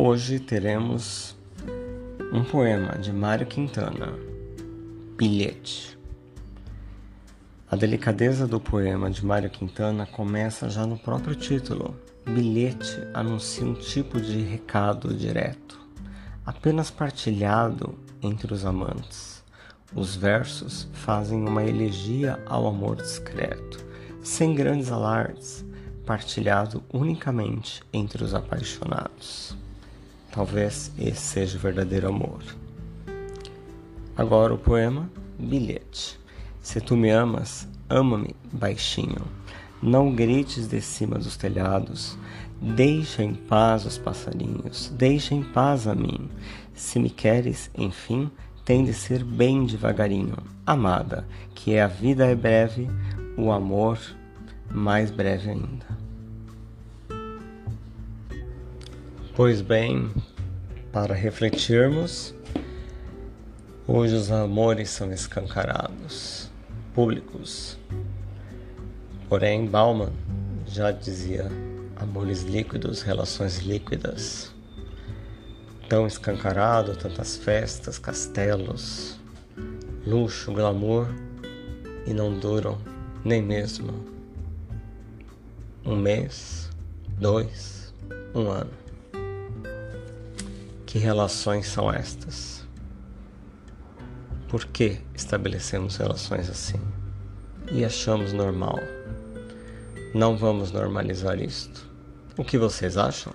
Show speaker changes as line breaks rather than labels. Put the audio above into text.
Hoje teremos um poema de Mário Quintana, Bilhete. A delicadeza do poema de Mário Quintana começa já no próprio título. Bilhete anuncia um tipo de recado direto, apenas partilhado entre os amantes. Os versos fazem uma elegia ao amor discreto, sem grandes alardes, partilhado unicamente entre os apaixonados. Talvez esse seja o verdadeiro amor. Agora o poema Bilhete. Se tu me amas, ama-me baixinho. Não grites de cima dos telhados. Deixa em paz os passarinhos. Deixa em paz a mim. Se me queres, enfim, tem de ser bem devagarinho. Amada, que a vida é breve, o amor mais breve ainda. Pois bem, para refletirmos, hoje os amores são escancarados, públicos. Porém, Bauman já dizia: amores líquidos, relações líquidas. Tão escancarado, tantas festas, castelos, luxo, glamour e não duram nem mesmo um mês, dois, um ano. Que relações são estas? Por que estabelecemos relações assim? E achamos normal? Não vamos normalizar isto. O que vocês acham?